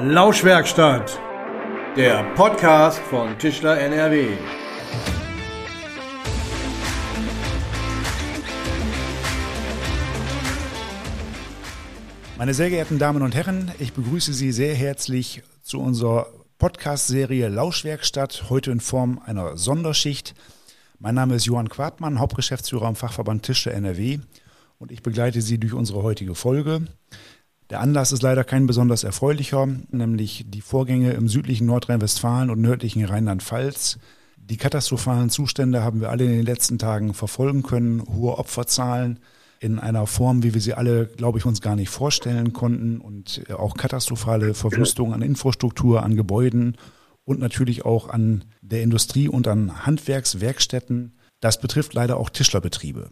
Lauschwerkstatt, der Podcast von Tischler NRW. Meine sehr geehrten Damen und Herren, ich begrüße Sie sehr herzlich zu unserer Podcast-Serie Lauschwerkstatt, heute in Form einer Sonderschicht. Mein Name ist Johann Quartmann, Hauptgeschäftsführer am Fachverband Tischler NRW und ich begleite Sie durch unsere heutige Folge. Der Anlass ist leider kein besonders erfreulicher, nämlich die Vorgänge im südlichen Nordrhein-Westfalen und nördlichen Rheinland-Pfalz. Die katastrophalen Zustände haben wir alle in den letzten Tagen verfolgen können. Hohe Opferzahlen in einer Form, wie wir sie alle, glaube ich, uns gar nicht vorstellen konnten und auch katastrophale Verwüstungen an Infrastruktur, an Gebäuden und natürlich auch an der Industrie und an Handwerkswerkstätten. Das betrifft leider auch Tischlerbetriebe.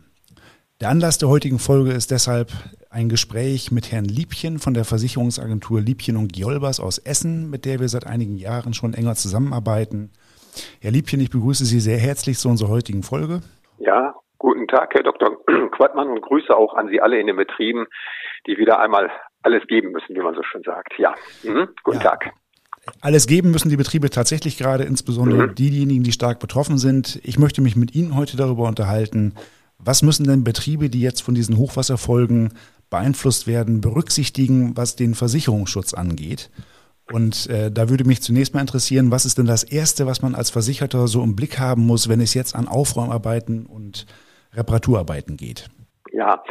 Der Anlass der heutigen Folge ist deshalb ein Gespräch mit Herrn Liebchen von der Versicherungsagentur Liebchen und Giolbers aus Essen, mit der wir seit einigen Jahren schon enger zusammenarbeiten. Herr Liebchen, ich begrüße Sie sehr herzlich zu unserer heutigen Folge. Ja, guten Tag, Herr Dr. Quadmann, und Grüße auch an Sie alle in den Betrieben, die wieder einmal alles geben müssen, wie man so schön sagt. Ja, mhm. guten ja. Tag. Alles geben müssen die Betriebe tatsächlich gerade, insbesondere mhm. diejenigen, die stark betroffen sind. Ich möchte mich mit Ihnen heute darüber unterhalten, was müssen denn Betriebe, die jetzt von diesen Hochwasserfolgen beeinflusst werden, berücksichtigen, was den Versicherungsschutz angeht? Und äh, da würde mich zunächst mal interessieren, was ist denn das Erste, was man als Versicherter so im Blick haben muss, wenn es jetzt an Aufräumarbeiten und Reparaturarbeiten geht? Ja,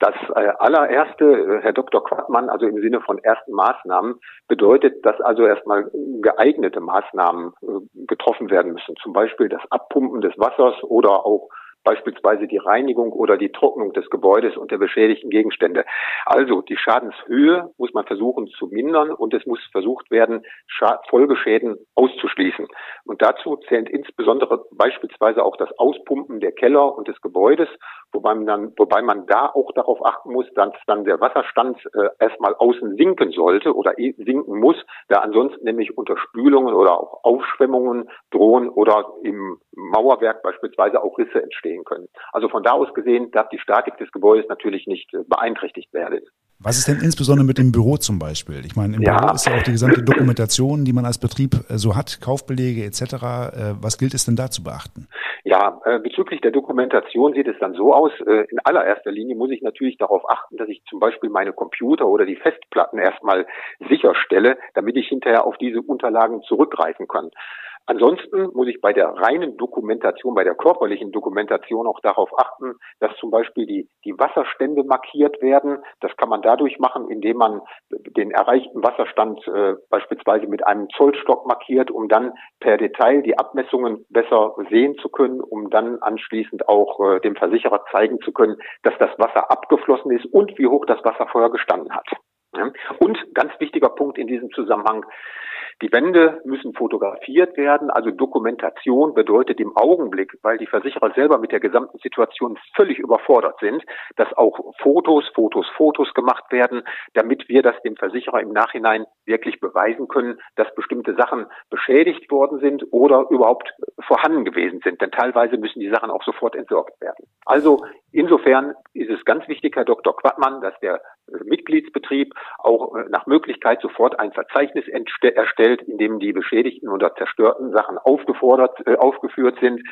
das äh, allererste, äh, Herr Dr. Quadmann, also im Sinne von ersten Maßnahmen, bedeutet, dass also erstmal geeignete Maßnahmen äh, getroffen werden müssen. Zum Beispiel das Abpumpen des Wassers oder auch beispielsweise die Reinigung oder die Trocknung des Gebäudes und der beschädigten Gegenstände. Also die Schadenshöhe muss man versuchen zu mindern und es muss versucht werden, Folgeschäden auszuschließen. Und dazu zählt insbesondere beispielsweise auch das Auspumpen der Keller und des Gebäudes, wobei man dann, wobei man da auch darauf achten muss, dass dann der Wasserstand äh, erstmal außen sinken sollte oder sinken muss, da ansonsten nämlich Unterspülungen oder auch Aufschwemmungen drohen oder im Mauerwerk beispielsweise auch Risse entstehen entstehen können. Also von da aus gesehen darf die Statik des Gebäudes natürlich nicht äh, beeinträchtigt werden. Was ist denn insbesondere mit dem Büro zum Beispiel? Ich meine, im ja. Büro ist ja auch die gesamte Dokumentation, die man als Betrieb äh, so hat, Kaufbelege etc. Äh, was gilt es denn da zu beachten? Ja, bezüglich der Dokumentation sieht es dann so aus. In allererster Linie muss ich natürlich darauf achten, dass ich zum Beispiel meine Computer oder die Festplatten erstmal sicherstelle, damit ich hinterher auf diese Unterlagen zurückgreifen kann. Ansonsten muss ich bei der reinen Dokumentation, bei der körperlichen Dokumentation auch darauf achten, dass zum Beispiel die, die Wasserstände markiert werden. Das kann man dadurch machen, indem man den erreichten Wasserstand äh, beispielsweise mit einem Zollstock markiert, um dann per Detail die Abmessungen besser sehen zu können, um dann anschließend auch äh, dem Versicherer zeigen zu können, dass das Wasser abgeflossen ist und wie hoch das Wasser vorher gestanden hat. Und ganz wichtiger Punkt in diesem Zusammenhang, die Wände müssen fotografiert werden, also Dokumentation bedeutet im Augenblick, weil die Versicherer selber mit der gesamten Situation völlig überfordert sind, dass auch Fotos, Fotos, Fotos gemacht werden, damit wir das dem Versicherer im Nachhinein wirklich beweisen können, dass bestimmte Sachen beschädigt worden sind oder überhaupt vorhanden gewesen sind. Denn teilweise müssen die Sachen auch sofort entsorgt werden. Also insofern ist es ganz wichtig, Herr Dr. Quattmann, dass der Mitgliedsbetrieb auch äh, nach Möglichkeit sofort ein Verzeichnis erstellt, in dem die beschädigten oder zerstörten Sachen aufgefordert, äh, aufgeführt sind.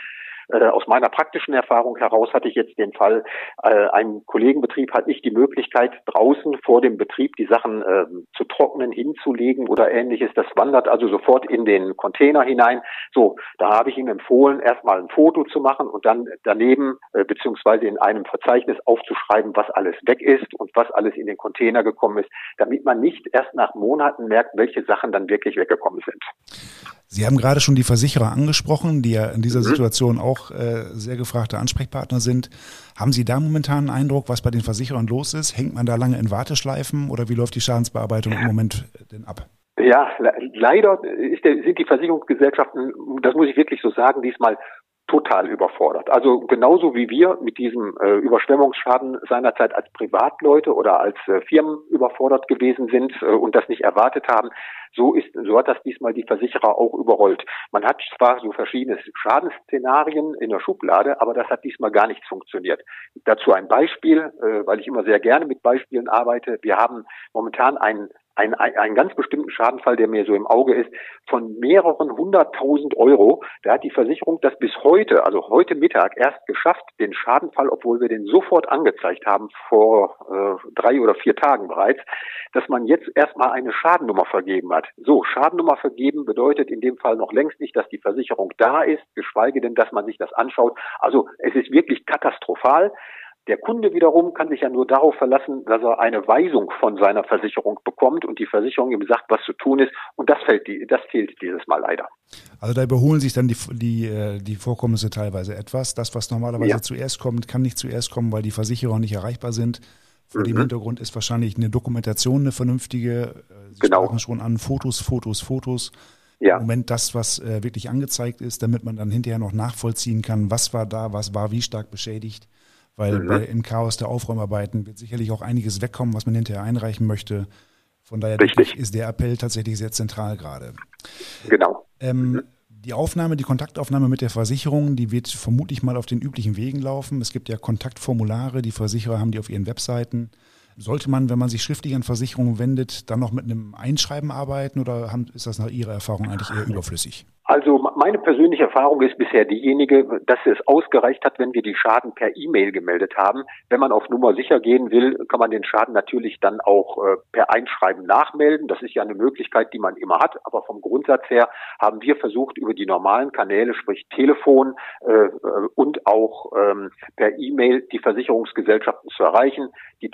Äh, aus meiner praktischen Erfahrung heraus hatte ich jetzt den Fall, äh, ein Kollegenbetrieb hat nicht die Möglichkeit, draußen vor dem Betrieb die Sachen äh, zu trocknen, hinzulegen oder ähnliches. Das wandert also sofort in den Container hinein. So, da habe ich ihm empfohlen, erstmal ein Foto zu machen und dann daneben äh, beziehungsweise in einem Verzeichnis aufzuschreiben, was alles weg ist und was alles in den Container gekommen ist, damit man nicht erst nach Monaten merkt, welche Sachen dann wirklich weggekommen sind. Sie haben gerade schon die Versicherer angesprochen, die ja in dieser mhm. Situation auch äh, sehr gefragte Ansprechpartner sind. Haben Sie da momentan einen Eindruck, was bei den Versicherern los ist? Hängt man da lange in Warteschleifen oder wie läuft die Schadensbearbeitung im Moment denn ab? Ja, leider der, sind die Versicherungsgesellschaften, das muss ich wirklich so sagen, diesmal total überfordert. Also genauso wie wir mit diesem äh, Überschwemmungsschaden seinerzeit als Privatleute oder als äh, Firmen überfordert gewesen sind äh, und das nicht erwartet haben, so ist, so hat das diesmal die Versicherer auch überrollt. Man hat zwar so verschiedene Schadensszenarien in der Schublade, aber das hat diesmal gar nicht funktioniert. Dazu ein Beispiel, äh, weil ich immer sehr gerne mit Beispielen arbeite. Wir haben momentan einen einen, einen ganz bestimmten Schadenfall, der mir so im Auge ist, von mehreren hunderttausend Euro. Da hat die Versicherung das bis heute, also heute Mittag erst geschafft, den Schadenfall, obwohl wir den sofort angezeigt haben, vor äh, drei oder vier Tagen bereits, dass man jetzt erstmal eine Schadennummer vergeben hat. So, Schadennummer vergeben bedeutet in dem Fall noch längst nicht, dass die Versicherung da ist, geschweige denn, dass man sich das anschaut. Also es ist wirklich katastrophal. Der Kunde wiederum kann sich ja nur darauf verlassen, dass er eine Weisung von seiner Versicherung bekommt und die Versicherung ihm sagt, was zu tun ist. Und das fällt, das fehlt dieses Mal leider. Also da überholen sich dann die, die, äh, die Vorkommnisse teilweise etwas. Das, was normalerweise ja. zuerst kommt, kann nicht zuerst kommen, weil die Versicherer nicht erreichbar sind. Vor mhm. dem Hintergrund ist wahrscheinlich eine Dokumentation eine vernünftige. Sie genau. sprachen schon an Fotos, Fotos, Fotos. Ja. Im Moment das, was äh, wirklich angezeigt ist, damit man dann hinterher noch nachvollziehen kann, was war da, was war wie stark beschädigt weil mhm. bei, im Chaos der Aufräumarbeiten wird sicherlich auch einiges wegkommen, was man hinterher einreichen möchte. Von daher ist der Appell tatsächlich sehr zentral gerade. Genau. Ähm, mhm. Die Aufnahme, die Kontaktaufnahme mit der Versicherung, die wird vermutlich mal auf den üblichen Wegen laufen. Es gibt ja Kontaktformulare, die Versicherer haben die auf ihren Webseiten. Sollte man, wenn man sich schriftlich an Versicherungen wendet, dann noch mit einem Einschreiben arbeiten oder ist das nach Ihrer Erfahrung eigentlich eher überflüssig? Also meine persönliche Erfahrung ist bisher diejenige, dass es ausgereicht hat, wenn wir die Schaden per E-Mail gemeldet haben. Wenn man auf Nummer sicher gehen will, kann man den Schaden natürlich dann auch äh, per Einschreiben nachmelden. Das ist ja eine Möglichkeit, die man immer hat. Aber vom Grundsatz her haben wir versucht, über die normalen Kanäle, sprich Telefon äh, äh und auch ähm, per E-Mail die Versicherungsgesellschaften zu erreichen. Die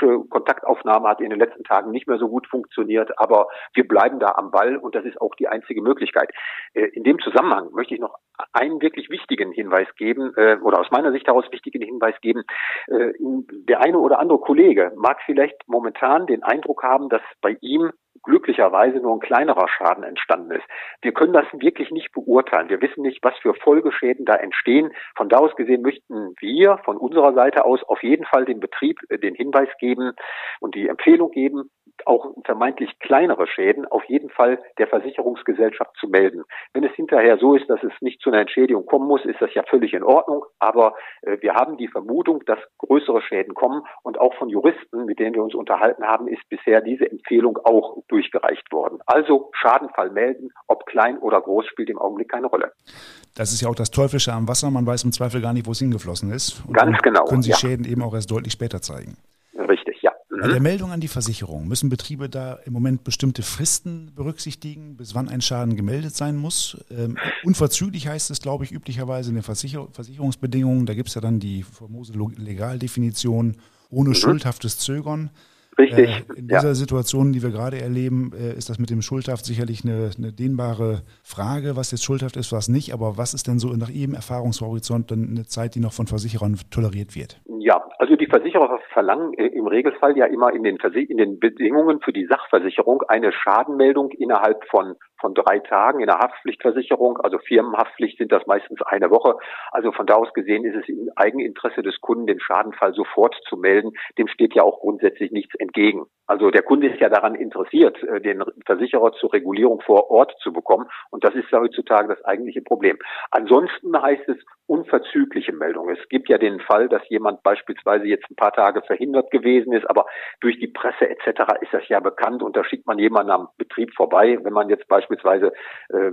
telefonische Kontaktaufnahme hat in den letzten Tagen nicht mehr so gut funktioniert, aber wir bleiben da am Ball und das ist auch die einzige Möglichkeit. Äh, in dem Zusammenhang möchte ich noch einen wirklich wichtigen Hinweis geben äh, oder aus meiner Sicht heraus wichtigen Hinweis geben. Äh, der eine oder andere Kollege mag vielleicht momentan den Eindruck haben, dass bei ihm glücklicherweise nur ein kleinerer Schaden entstanden ist. Wir können das wirklich nicht beurteilen. Wir wissen nicht, was für Folgeschäden da entstehen. Von da aus gesehen möchten wir von unserer Seite aus auf jeden Fall dem Betrieb den Hinweis geben und die Empfehlung geben, auch vermeintlich kleinere Schäden auf jeden Fall der Versicherungsgesellschaft zu melden. Wenn es hinterher so ist, dass es nicht zu einer Entschädigung kommen muss, ist das ja völlig in Ordnung. Aber äh, wir haben die Vermutung, dass größere Schäden kommen. Und auch von Juristen, mit denen wir uns unterhalten haben, ist bisher diese Empfehlung auch durchgereicht worden. Also Schadenfall melden, ob klein oder groß, spielt im Augenblick keine Rolle. Das ist ja auch das Teuflische am Wasser. Man weiß im Zweifel gar nicht, wo es hingeflossen ist. Und Ganz genau. Können sich ja. Schäden eben auch erst deutlich später zeigen. Richtig, Bei der Meldung an die Versicherung müssen Betriebe da im Moment bestimmte Fristen berücksichtigen, bis wann ein Schaden gemeldet sein muss. Ähm, unverzüglich heißt es, glaube ich, üblicherweise in den Versicher Versicherungsbedingungen. Da gibt es ja dann die famose Legaldefinition ohne mhm. schuldhaftes Zögern. Richtig. Äh, in dieser ja. Situation, die wir gerade erleben, äh, ist das mit dem schuldhaft sicherlich eine, eine, dehnbare Frage, was jetzt schuldhaft ist, was nicht. Aber was ist denn so nach Ihrem Erfahrungshorizont dann eine Zeit, die noch von Versicherern toleriert wird? Ja, also die Versicherer verlangen äh, im Regelfall ja immer in den, in den Bedingungen für die Sachversicherung eine Schadenmeldung innerhalb von von drei Tagen in der Haftpflichtversicherung, also Firmenhaftpflicht sind das meistens eine Woche. Also von da aus gesehen ist es im Eigeninteresse des Kunden, den Schadenfall sofort zu melden. Dem steht ja auch grundsätzlich nichts entgegen. Also der Kunde ist ja daran interessiert, äh, den Versicherer zur Regulierung vor Ort zu bekommen. Und das ist heutzutage das eigentliche Problem. Ansonsten heißt es unverzügliche Meldung. Es gibt ja den Fall, dass jemand beispielsweise jetzt ein paar Tage verhindert gewesen ist, aber durch die Presse etc. ist das ja bekannt und da schickt man jemanden am Betrieb vorbei, wenn man jetzt beispielsweise äh,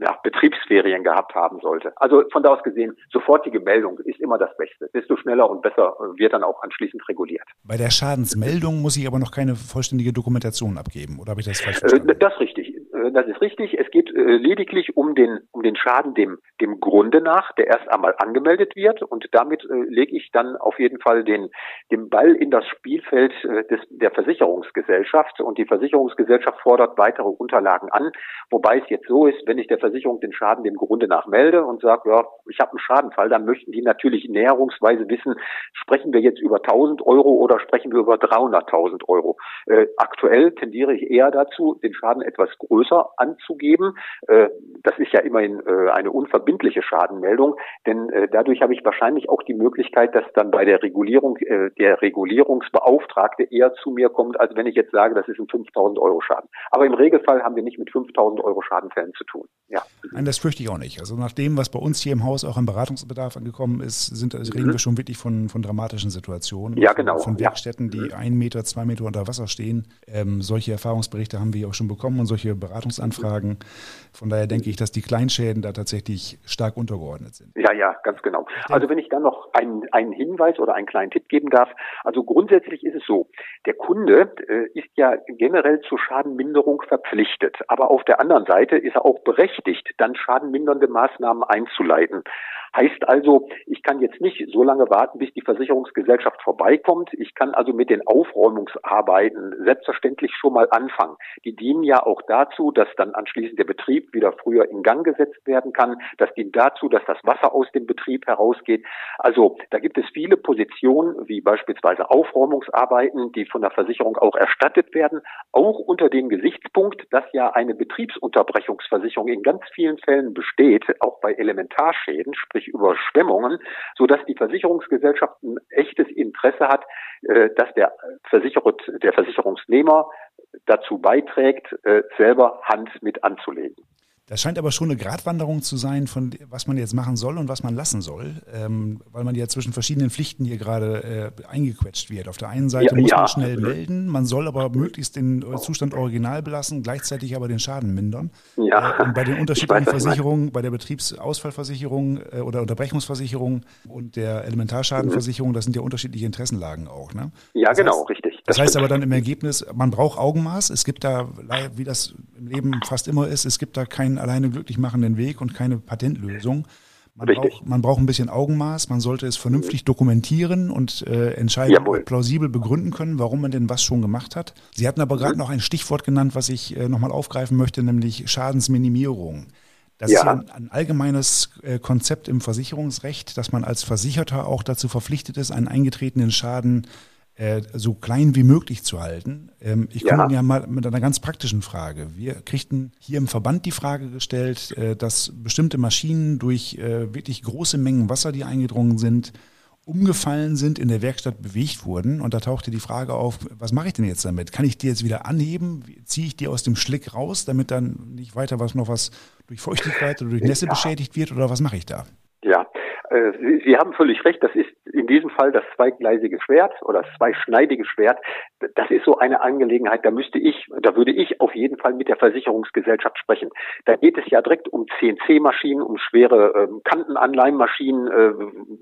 ja, Betriebsferien gehabt haben sollte. Also von da aus gesehen, sofortige Meldung ist immer das Beste. Desto schneller und besser wird dann auch anschließend reguliert. Bei der Schadensmeldung muss ich aber noch keine vollständige Dokumentation abgeben, oder habe ich das falsch äh, verstanden? Das ist richtig. Äh, das ist richtig. Es geht äh, lediglich um den, um den Schaden dem, dem Grunde nach, der erst einmal angemeldet wird. Und damit äh, lege ich dann auf jeden Fall den, den Ball in das Spielfeld des, der Versicherungsgesellschaft. Und die Versicherungsgesellschaft fordert weitere Unterlagen an. Wobei es jetzt so ist, wenn ich der Versicherung den Schaden dem Grunde nach melde und sage, ja, ich habe einen Schadenfall, dann möchten die natürlich näherungsweise wissen, sprechen wir jetzt über 1000 Euro oder sprechen wir über 300.000 Euro. Äh, aktuell tendiere ich eher dazu, den Schaden etwas größer größer anzugeben. Äh, das ist ja immerhin äh, eine unverbindliche Schadenmeldung, denn äh, dadurch habe ich wahrscheinlich auch die Möglichkeit, dass dann bei der Regulierung der Regulierungsbeauftragte eher zu mir kommt, als wenn ich jetzt sage, das ist ein 5000 Euro Schaden. Aber im Regelfall haben wir nicht mit 5000 Euro Schadenfällen zu tun. Ja. Nein, das fürchte ich auch nicht. Also nach dem, was bei uns hier im Haus auch an Beratungsbedarf angekommen ist, sind, also reden mhm. wir schon wirklich von, von dramatischen Situationen. Ja, genau. Von, Werkstätten, die mhm. ein Meter, zwei Meter unter Wasser stehen. Ähm, solche Erfahrungsberichte haben wir auch schon bekommen und solche Beratungsanfragen. Von daher denke ich, dass die Kleinschäden da tatsächlich stark untergeordnet sind. Ja, ja, ganz genau. Also wenn ich dann noch einen, einen Hinweis oder einen kleinen Tipp geben darf. Also grundsätzlich ist es so, der Kunde äh, ist ja generell zur Schadenminderung verpflichtet. Aber auf der anderen Seite ist er auch berechtigt, dann schadenmindernde Maßnahmen einzuleiten. Heißt also, ich kann jetzt nicht so lange warten, bis die Versicherungsgesellschaft vorbeikommt. Ich kann also mit den Aufräumungsarbeiten selbstverständlich schon mal anfangen. Die dienen ja auch dazu, dass dann anschließend der Betrieb wieder früher in Gang gesetzt werden kann. Das dient dazu, dass das Wasser aus dem Betrieb herausgeht. Also da gibt es viele Positionen, wie beispielsweise Aufräumungsarbeiten, die von der Versicherung auch erstattet werden, auch unter dem Gesichtspunkt, dass ja eine Betriebsunterbrechungsversicherung in ganz vielen Fällen besteht, auch bei Elementarschäden, sprich durch Überschwemmungen, so dass die Versicherungsgesellschaft ein echtes Interesse hat, äh, dass der Versicherer, der Versicherungsnehmer dazu beiträgt, äh, selber Hand mit anzulegen. Das scheint aber schon eine Gratwanderung zu sein, von was man jetzt machen soll und was man lassen soll, ähm, weil man ja zwischen verschiedenen Pflichten hier gerade äh, eingequetscht wird. Auf der einen Seite ja, muss ja. man schnell melden, man soll aber möglichst den äh, Zustand original belassen, gleichzeitig aber den Schaden mindern. Ja. Äh, und bei den unterschiedlichen weiß, Versicherungen, bei der Betriebsausfallversicherung äh, oder Unterbrechungsversicherung und der Elementarschadenversicherung, das sind ja unterschiedliche Interessenlagen auch. Ne? Ja, das genau, heißt, richtig. Das, das heißt aber dann im Ergebnis, man braucht Augenmaß. Es gibt da, wie das im Leben fast immer ist, es gibt da keinen alleine glücklich machenden Weg und keine Patentlösung. Man braucht, man braucht ein bisschen Augenmaß, man sollte es vernünftig dokumentieren und äh, entscheiden, plausibel begründen können, warum man denn was schon gemacht hat. Sie hatten aber gerade mhm. noch ein Stichwort genannt, was ich äh, nochmal aufgreifen möchte, nämlich Schadensminimierung. Das ja. ist ja ein, ein allgemeines äh, Konzept im Versicherungsrecht, dass man als Versicherter auch dazu verpflichtet ist, einen eingetretenen Schaden äh, so klein wie möglich zu halten. Ähm, ich komme ja. ja mal mit einer ganz praktischen Frage. Wir kriegten hier im Verband die Frage gestellt, äh, dass bestimmte Maschinen durch äh, wirklich große Mengen Wasser, die eingedrungen sind, umgefallen sind, in der Werkstatt bewegt wurden. Und da tauchte die Frage auf, was mache ich denn jetzt damit? Kann ich die jetzt wieder anheben? Ziehe ich die aus dem Schlick raus, damit dann nicht weiter was noch was durch Feuchtigkeit oder durch Nässe ja. beschädigt wird? Oder was mache ich da? Äh, Sie, haben völlig recht. Das ist in diesem Fall das zweigleisige Schwert oder das zweischneidige Schwert. Das ist so eine Angelegenheit, da müsste ich, da würde ich auf jeden Fall mit der Versicherungsgesellschaft sprechen. Da geht es ja direkt um CNC-Maschinen, um schwere äh, Kantenanleihmaschinen. Äh,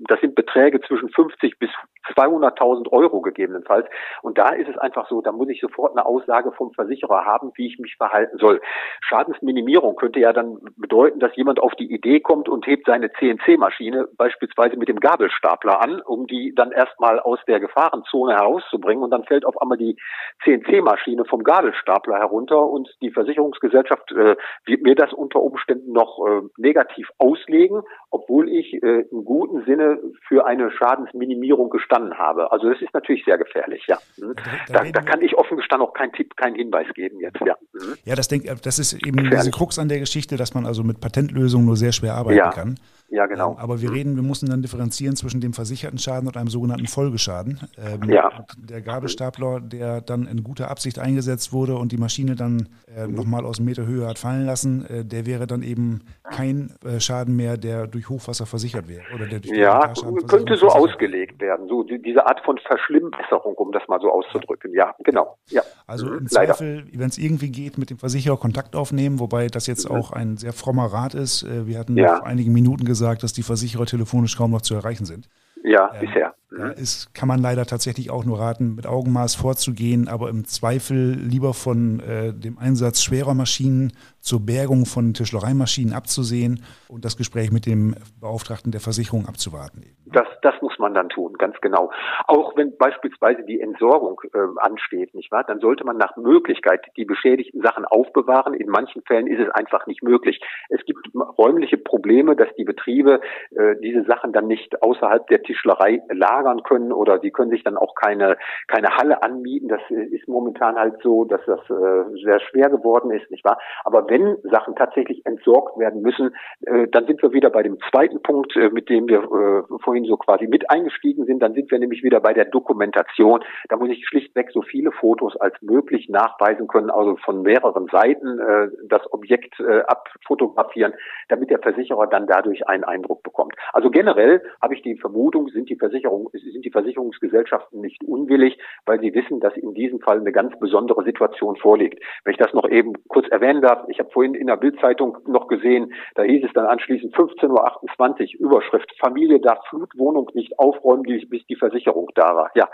das sind Beträge zwischen 50 bis 200.000 Euro gegebenenfalls. Und da ist es einfach so, da muss ich sofort eine Aussage vom Versicherer haben, wie ich mich verhalten soll. Schadensminimierung könnte ja dann bedeuten, dass jemand auf die Idee kommt und hebt seine CNC-Maschine beispielsweise mit dem Gabelstapler an, um die dann erstmal aus der Gefahrenzone herauszubringen. Und dann fällt auf einmal die CNC-Maschine vom Gabelstapler herunter und die Versicherungsgesellschaft äh, wird mir das unter Umständen noch äh, negativ auslegen, obwohl ich äh, im guten Sinne für eine Schadensminimierung gestanden habe. Also das ist natürlich sehr gefährlich, ja. Mhm. Da, da, kann ich offen gestanden auch keinen Tipp, keinen Hinweis geben jetzt, ja. Mhm. Ja, das, denk, das ist eben gefährlich. diese Krux an der Geschichte, dass man also mit Patentlösungen nur sehr schwer arbeiten ja. kann. Ja, genau. Aber wir mhm. reden, wir müssen dann differenzieren zwischen dem versicherten Schaden und einem sogenannten Folgeschaden. Ähm, ja. Der Gabelstapler, der dann in guter Absicht eingesetzt wurde und die Maschine dann äh, mhm. nochmal aus einem Meter Höhe hat fallen lassen, äh, der wäre dann eben kein äh, Schaden mehr, der durch Hochwasser versichert wäre. Oder der durch ja, könnte so ausgelegt werden. So die, diese Art von Verschlimmbesserung, um das mal so auszudrücken. Ja, genau. Ja. Also mhm. im Zweifel, wenn es irgendwie geht, mit dem Versicherer Kontakt aufnehmen, wobei das jetzt auch ein sehr frommer Rat ist. Äh, wir hatten ja. vor einigen Minuten gesagt, gesagt, dass die Versicherer telefonisch kaum noch zu erreichen sind. Ja, ähm, bisher. Da ist, kann man leider tatsächlich auch nur raten, mit Augenmaß vorzugehen, aber im Zweifel lieber von äh, dem Einsatz schwerer Maschinen zur Bergung von Tischlereimaschinen abzusehen und das Gespräch mit dem Beauftragten der Versicherung abzuwarten. Das, das muss man dann tun, ganz genau. Auch wenn beispielsweise die Entsorgung äh, ansteht, nicht wahr? Dann sollte man nach Möglichkeit die beschädigten Sachen aufbewahren. In manchen Fällen ist es einfach nicht möglich. Es gibt räumliche Probleme, dass die Betriebe äh, diese Sachen dann nicht außerhalb der Tischlerei lagern auslagern können oder die können sich dann auch keine, keine Halle anmieten. Das ist momentan halt so, dass das äh, sehr schwer geworden ist, nicht wahr? Aber wenn Sachen tatsächlich entsorgt werden müssen, äh, dann sind wir wieder bei dem zweiten Punkt, äh, mit dem wir äh, vorhin so quasi mit eingestiegen sind. Dann sind wir nämlich wieder bei der Dokumentation. Da muss ich schlichtweg so viele Fotos als möglich nachweisen können, also von mehreren Seiten äh, das Objekt äh, abfotografieren, damit der Versicherer dann dadurch einen Eindruck bekommt. Also generell habe ich die Vermutung, sind die Versicherung, sind die Versicherungsgesellschaften nicht unwillig, weil sie wissen, dass in diesem Fall eine ganz besondere Situation vorliegt. Wenn ich das noch eben kurz erwähnen darf, ich habe vorhin in der Bildzeitung noch gesehen, da hieß es dann anschließend 15.28 Uhr Überschrift, Familie darf Flutwohnung nicht aufräumen, bis die Versicherung da war. Ja,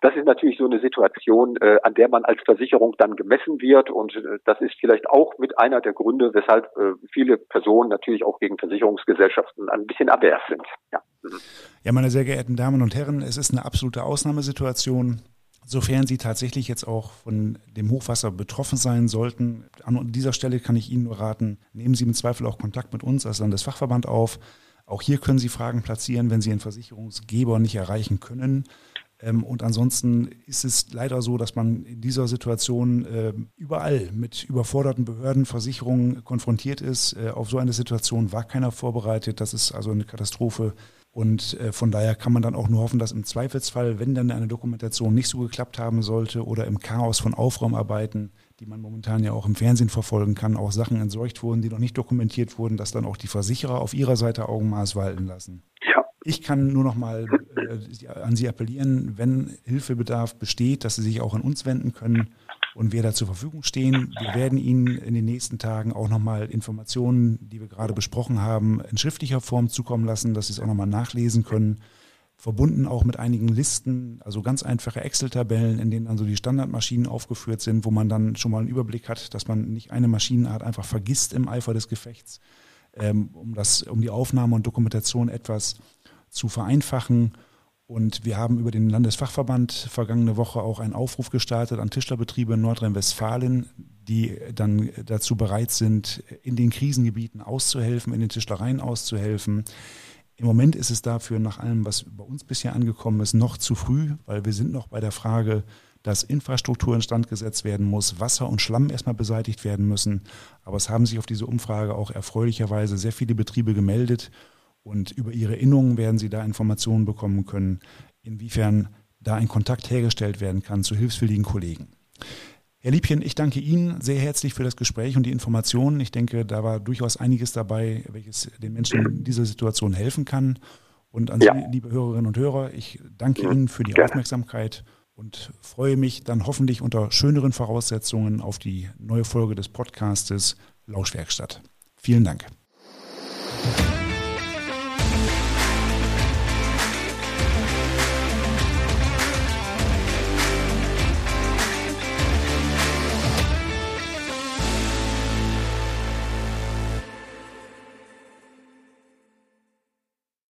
das ist natürlich so eine Situation, äh, an der man als Versicherung dann gemessen wird und äh, das ist vielleicht auch mit einer der Gründe, weshalb äh, viele Personen natürlich auch gegen Versicherungsgesellschaften ein bisschen abwehr sind. Ja. Ja, meine sehr geehrten Damen und Herren, es ist eine absolute Ausnahmesituation. Sofern Sie tatsächlich jetzt auch von dem Hochwasser betroffen sein sollten, an dieser Stelle kann ich Ihnen nur raten, nehmen Sie im Zweifel auch Kontakt mit uns als Landesfachverband auf. Auch hier können Sie Fragen platzieren, wenn Sie einen Versicherungsgeber nicht erreichen können. Ähm, und ansonsten ist es leider so, dass man in dieser Situation äh, überall mit überforderten Behörden, Versicherungen konfrontiert ist. Äh, auf so eine Situation war keiner vorbereitet. Das ist also eine Katastrophe. Und äh, von daher kann man dann auch nur hoffen, dass im Zweifelsfall, wenn dann eine Dokumentation nicht so geklappt haben sollte oder im Chaos von Aufräumarbeiten, die man momentan ja auch im Fernsehen verfolgen kann, auch Sachen entsorgt wurden, die noch nicht dokumentiert wurden, dass dann auch die Versicherer auf ihrer Seite Augenmaß walten lassen. Ja. Ich kann nur noch mal äh, an Sie appellieren, wenn Hilfebedarf besteht, dass Sie sich auch an uns wenden können und wir da zur Verfügung stehen. Wir werden Ihnen in den nächsten Tagen auch nochmal Informationen, die wir gerade besprochen haben, in schriftlicher Form zukommen lassen, dass Sie es auch nochmal nachlesen können. Verbunden auch mit einigen Listen, also ganz einfache Excel-Tabellen, in denen dann so die Standardmaschinen aufgeführt sind, wo man dann schon mal einen Überblick hat, dass man nicht eine Maschinenart einfach vergisst im Eifer des Gefechts, ähm, um, das, um die Aufnahme und Dokumentation etwas zu vereinfachen und wir haben über den Landesfachverband vergangene Woche auch einen Aufruf gestartet an Tischlerbetriebe in Nordrhein-Westfalen, die dann dazu bereit sind, in den Krisengebieten auszuhelfen, in den Tischlereien auszuhelfen. Im Moment ist es dafür, nach allem, was bei uns bisher angekommen ist, noch zu früh, weil wir sind noch bei der Frage, dass Infrastruktur instand gesetzt werden muss, Wasser und Schlamm erstmal beseitigt werden müssen. Aber es haben sich auf diese Umfrage auch erfreulicherweise sehr viele Betriebe gemeldet. Und über Ihre Innungen werden Sie da Informationen bekommen können, inwiefern da ein Kontakt hergestellt werden kann zu hilfswilligen Kollegen. Herr Liebchen, ich danke Ihnen sehr herzlich für das Gespräch und die Informationen. Ich denke, da war durchaus einiges dabei, welches den Menschen in dieser Situation helfen kann. Und an ja. Sie, liebe Hörerinnen und Hörer, ich danke Ihnen für die Gerne. Aufmerksamkeit und freue mich dann hoffentlich unter schöneren Voraussetzungen auf die neue Folge des Podcastes Lauschwerkstatt. Vielen Dank.